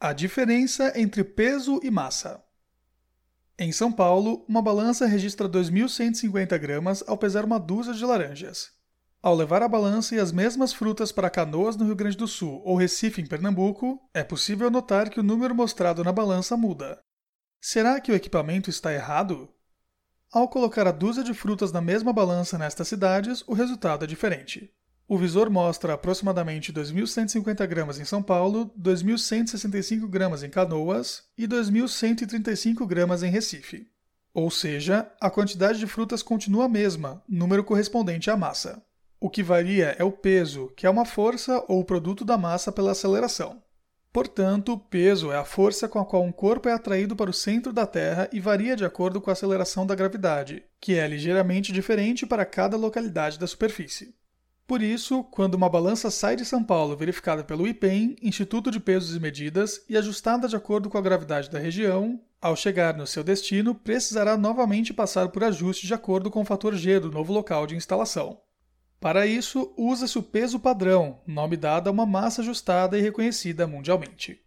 A diferença entre peso e massa. Em São Paulo, uma balança registra 2.150 gramas ao pesar uma dúzia de laranjas. Ao levar a balança e as mesmas frutas para Canoas, no Rio Grande do Sul, ou Recife, em Pernambuco, é possível notar que o número mostrado na balança muda. Será que o equipamento está errado? Ao colocar a dúzia de frutas na mesma balança nestas cidades, o resultado é diferente. O visor mostra aproximadamente 2.150 gramas em São Paulo, 2.165 gramas em Canoas e 2.135 gramas em Recife. Ou seja, a quantidade de frutas continua a mesma, número correspondente à massa. O que varia é o peso, que é uma força ou produto da massa pela aceleração. Portanto, o peso é a força com a qual um corpo é atraído para o centro da Terra e varia de acordo com a aceleração da gravidade, que é ligeiramente diferente para cada localidade da superfície. Por isso, quando uma balança sai de São Paulo verificada pelo IPEM, Instituto de Pesos e Medidas, e ajustada de acordo com a gravidade da região, ao chegar no seu destino, precisará novamente passar por ajuste de acordo com o fator G do novo local de instalação. Para isso, usa-se o peso padrão, nome dado a uma massa ajustada e reconhecida mundialmente.